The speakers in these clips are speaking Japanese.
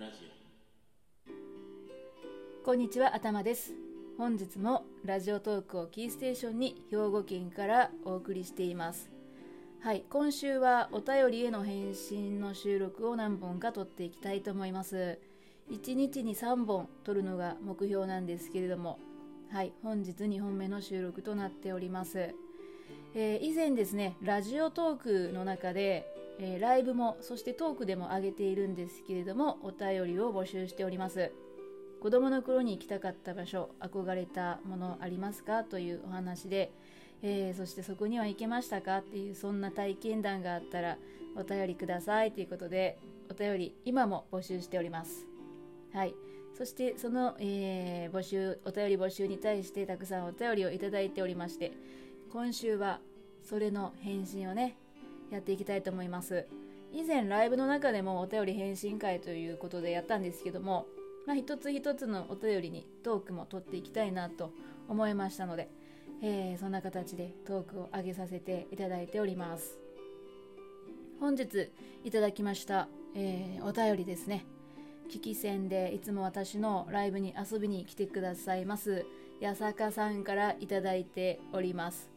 ラジこんにちは頭です。本日もラジオトークをキーステーションに兵庫県からお送りしています。はい今週はお便りへの返信の収録を何本か撮っていきたいと思います。1日に3本撮るのが目標なんですけれども。はい本日2本目の収録となっております。えー以前ですねラジオトークの中で、えーライブもそしてトークでも上げているんですけれどもお便りを募集しております。子供の頃に行きたかった場所憧れたものありますかというお話で、えーそしてそこには行けましたかっていうそんな体験談があったらお便りくださいということでお便り今も募集しております。はい。そしてその、えー募集お便り募集に対してたくさんお便りをいただいておりまして今週はそれの返信をねやっていきたいと思います。以前ライブの中でもお便り返信会ということでやったんですけども、まあ、一つ一つのお便りにトークも取っていきたいなと思いましたので、えーそんな形でトークを上げさせていただいております。本日いただきました、えーお便りですね。聞き戦でいつも私のライブに遊びに来てくださいます八坂さんからいただいております。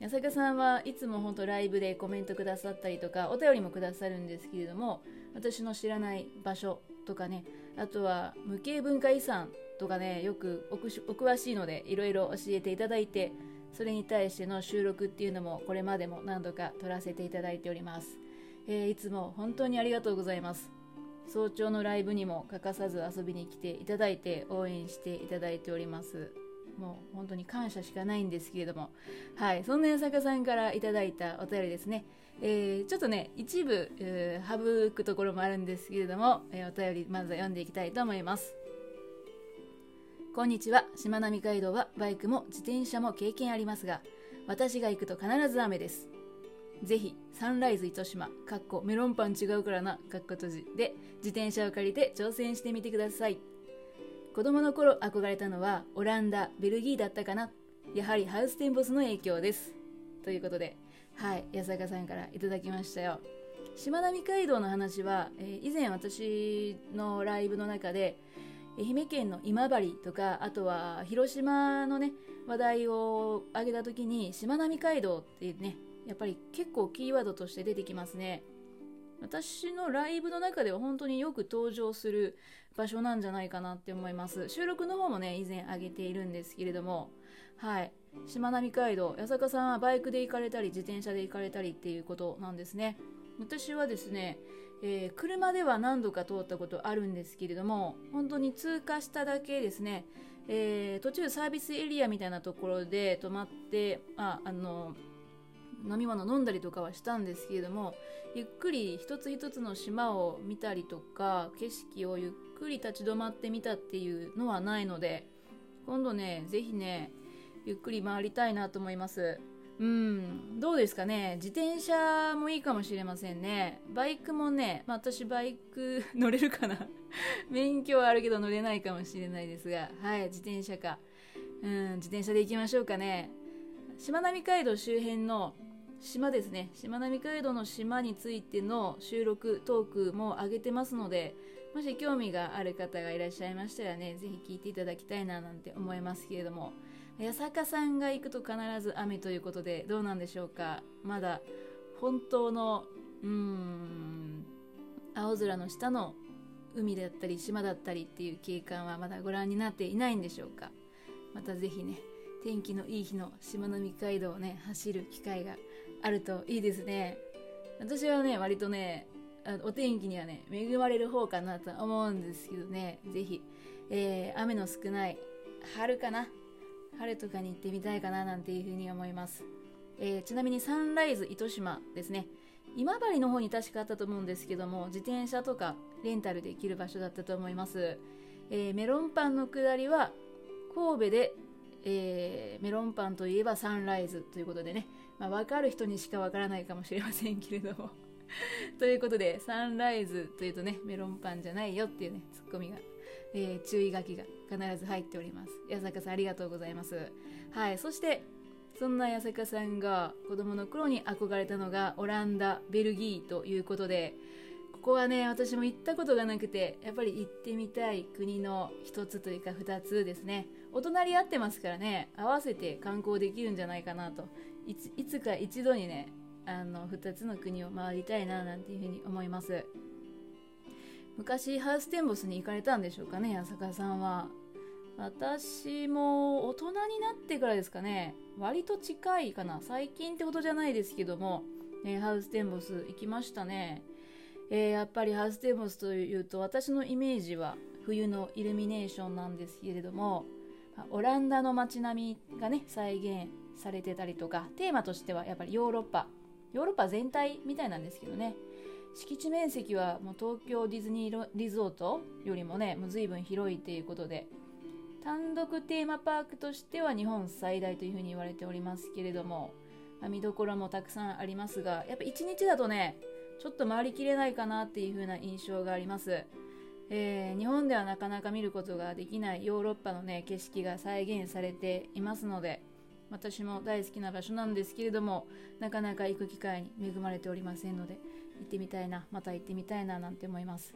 八坂さんはいつも本当ライブでコメントくださったりとかお便りもくださるんですけれども私の知らない場所とかねあとは無形文化遺産とかねよくおくしお詳しいのでいろいろ教えていただいてそれに対しての収録っていうのもこれまでも何度か撮らせていただいております、えーいつも本当にありがとうございます。早朝のライブにも欠かさず遊びに来ていただいて応援していただいております。もう本当に感謝しかないんですけれども。はいそんな八坂さんからいただいたお便りですね、えーちょっとね一部、えー省くところもあるんですけれども、えーお便りまずは読んでいきたいと思います。こんにちは。しまなみ海道はバイクも自転車も経験ありますが私が行くと必ず雨です。ぜひサンライズ糸島かっこメロンパン違うからなかっこ閉じで自転車を借りて挑戦してみてください。子供の頃憧れたのはオランダベルギーだったかな。やはりハウステンボスの影響です。ということではい八坂さんからいただきましたよ。しまなみ海道の話は、えー以前私のライブの中で愛媛県の今治とかあとは広島のね話題を挙げた時にしまなみ海道っていうねやっぱり結構キーワードとして出てきますね。私のライブの中では本当によく登場する場所なんじゃないかなって思います。収録の方もね以前上げているんですけれども。はい。しまなみ海道。八坂さんはバイクで行かれたり自転車で行かれたりっていうことなんですね。私はですね、えー車では何度か通ったことあるんですけれども本当に通過しただけですね、えー途中サービスエリアみたいなところで止まってああの飲み物飲んだりとかはしたんですけれどもゆっくり一つ一つの島を見たりとか景色をゆっくり立ち止まってみたっていうのはないので今度ねぜひねゆっくり回りたいなと思います。うんどうですかね？自転車もいいかもしれませんね。バイクもね、まあ、私バイク 乗れるかな？免許はあるけど乗れないかもしれないですがはい自転車か。うん自転車で行きましょうかね。しまなみ海道周辺の島ですね。しまなみ海道の島についての収録トークも上げてますのでもし興味がある方がいらっしゃいましたらねぜひ聞いていただきたいななんて思いますけれども。八坂さんが行くと必ず雨ということでどうなんでしょうか。まだ本当のうーん青空の下の海だったり島だったりっていう景観はまだご覧になっていないんでしょうか。またぜひね天気のいい日のしまなみ海道をね走る機会があるといいですね。私はね割とねお天気にはね恵まれる方かなと思うんですけどね。ぜひ、えー雨の少ない春かな。春とかに行ってみたいかななんていうふうに思います、えーちなみにサンライズ糸島ですね。今治の方に確かあったと思うんですけども自転車とかレンタルできる場所だったと思います、えーメロンパンの下りは神戸で、えーメロンパンといえばサンライズということでね、まあ、分かる人にしか分からないかもしれませんけれども。ということでサンライズというとねメロンパンじゃないよっていうねツッコミが、えー注意書きが必ず入っております。八坂さんありがとうございます。はいそしてそんな八坂さんが子供の頃に憧れたのがオランダベルギーということでここはね私も行ったことがなくてやっぱり行ってみたい国の一つというか二つですね。お隣り合ってますからね合わせて観光できるんじゃないかなと。いついつか一度にねあの2つの国を回りたいななんていうふうに思います。昔ハウステンボスに行かれたんでしょうかね八坂さんは。私も大人になってからですかね割と近いかな。最近ってことじゃないですけども、え、ハウステンボス行きましたね、えー、やっぱりハウステンボスというと私のイメージは冬のイルミネーションなんですけれどもオランダの街並みがね再現されてたりとかテーマとしてはやっぱりヨーロッパヨーロッパ全体みたいなんですけどね。敷地面積はもう東京ディズニーリゾートよりもねもう随分広いっていうことで単独テーマパークとしては日本最大というふうに言われておりますけれども、まあ、見どころもたくさんありますがやっぱ1日だとねちょっと回りきれないかなっていう風な印象があります、えー、日本ではなかなか見ることができないヨーロッパのね景色が再現されていますので私も大好きな場所なんですけれどもなかなか行く機会に恵まれておりませんので行ってみたいなまた行ってみたいななんて思います。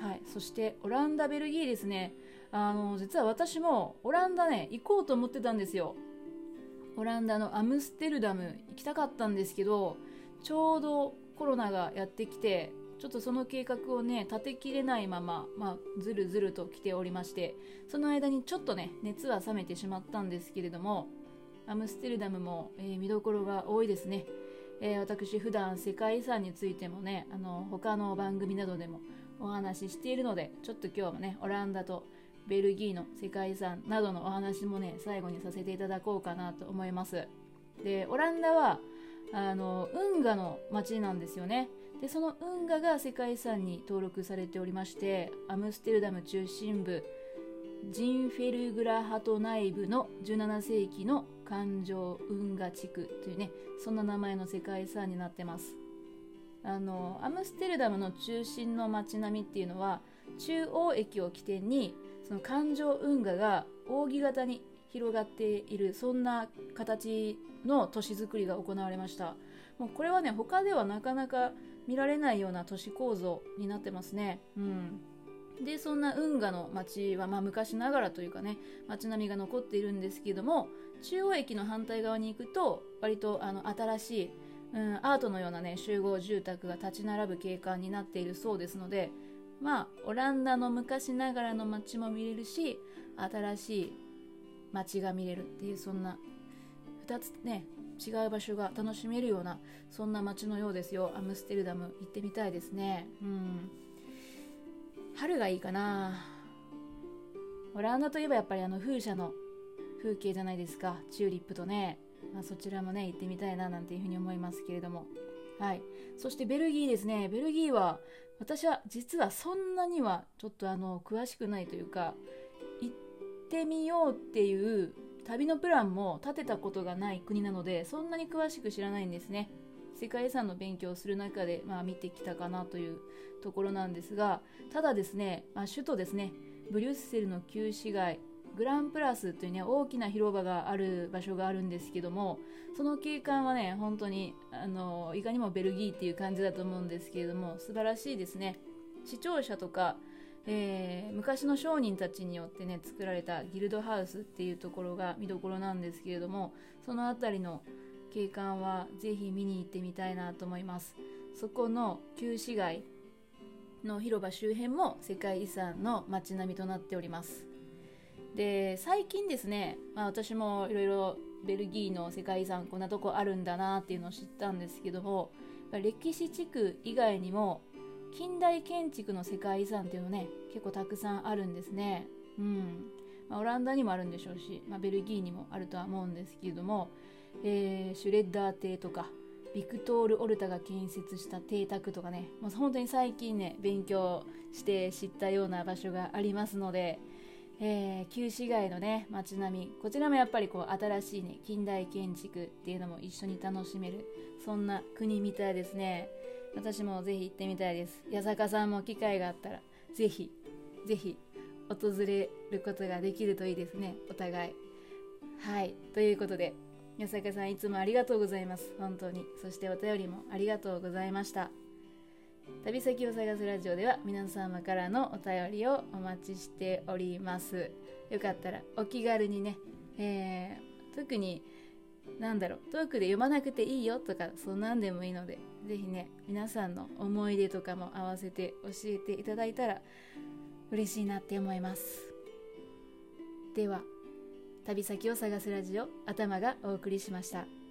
はい。そしてオランダベルギーですね。あの実は私もオランダね行こうと思ってたんですよ。オランダのアムステルダム行きたかったんですけどちょうどコロナがやってきてちょっとその計画をね立てきれないまま、まあ、ずるずると来ておりましてその間にちょっとね熱は冷めてしまったんですけれどもアムステルダムも、えー、見どころが多いですね、えー、私普段世界遺産についてもねあの他の番組などでもお話ししているのでちょっと今日もねオランダとベルギーの世界遺産などのお話もね最後にさせていただこうかなと思います。でオランダはあの運河の町なんですよね。でその運河が世界遺産に登録されておりましてアムステルダム中心部ジンフェルグラハト内部の17世紀の環状運河地区というねそんな名前の世界遺産になってます。あのアムステルダムの中心の街並みっていうのは中央駅を起点にその環状運河が扇形に広がっているそんな形の都市づくりが行われました。もうこれはね他ではなかなか見られないような都市構造になってますね。うん。でそんな運河の町は、まあ、昔ながらというかね街並みが残っているんですけども中央駅の反対側に行くと割とあの新しい、うん、アートのようなね集合住宅が立ち並ぶ景観になっているそうですのでまあオランダの昔ながらの街も見れるし新しい街が見れるっていうそんな2つね違う場所が楽しめるようなそんな街のようですよ。アムステルダム行ってみたいですね。うん。春がいいかな。オランダといえばやっぱりあの風車の風景じゃないですか。チューリップとね、まあ、そちらもね行ってみたいななんていうふうに思いますけれども。はい。そしてベルギーですね。ベルギーは私は実はそんなにはちょっとあの詳しくないというかてみようっていう旅のプランも立てたことがない国なのでそんなに詳しく知らないんですね。世界遺産の勉強をする中で、まあ、見てきたかなというところなんですがただですね、まあ、首都ですねブリュッセルの旧市街グランプラスというね大きな広場がある場所があるんですけどもその景観はね本当にあのいかにもベルギーっていう感じだと思うんですけれども素晴らしいですね。視聴者とか、えー、昔の商人たちによってね作られたギルドハウスっていうところが見どころなんですけれどもその辺りの景観はぜひ見に行ってみたいなと思います。そこの旧市街の広場周辺も世界遺産の街並みとなっております。で最近ですね、まあ、私もいろいろベルギーの世界遺産こんなとこあるんだなっていうのを知ったんですけども歴史地区以外にも近代建築の世界遺産っていうのね結構たくさんあるんですね。うん。まあ、オランダにもあるんでしょうし、まあ、ベルギーにもあるとは思うんですけれどもえー、シュレッダー邸とかビクトール・オルタが建設した邸宅とかねもう本当に最近ね勉強して知ったような場所がありますので、えー、旧市街のね街並みこちらもやっぱりこう新しいね近代建築っていうのも一緒に楽しめるそんな国みたいですね。私もぜひ行ってみたいです。八坂さんも機会があったらぜひぜひ訪れることができるといいですね。お互い。はい。ということで安坂さんいつもありがとうございます。本当に。そしてお便りもありがとうございました。旅先を探すラジオでは皆様からのお便りをお待ちしております。よかったらお気軽にね、えー、特になんだろうトークで読まなくていいよとかそんなんでもいいので是非ね皆さんの思い出とかも合わせて教えていただいたら嬉しいなって思いますでは旅先を探すラジオ頭がお送りしました。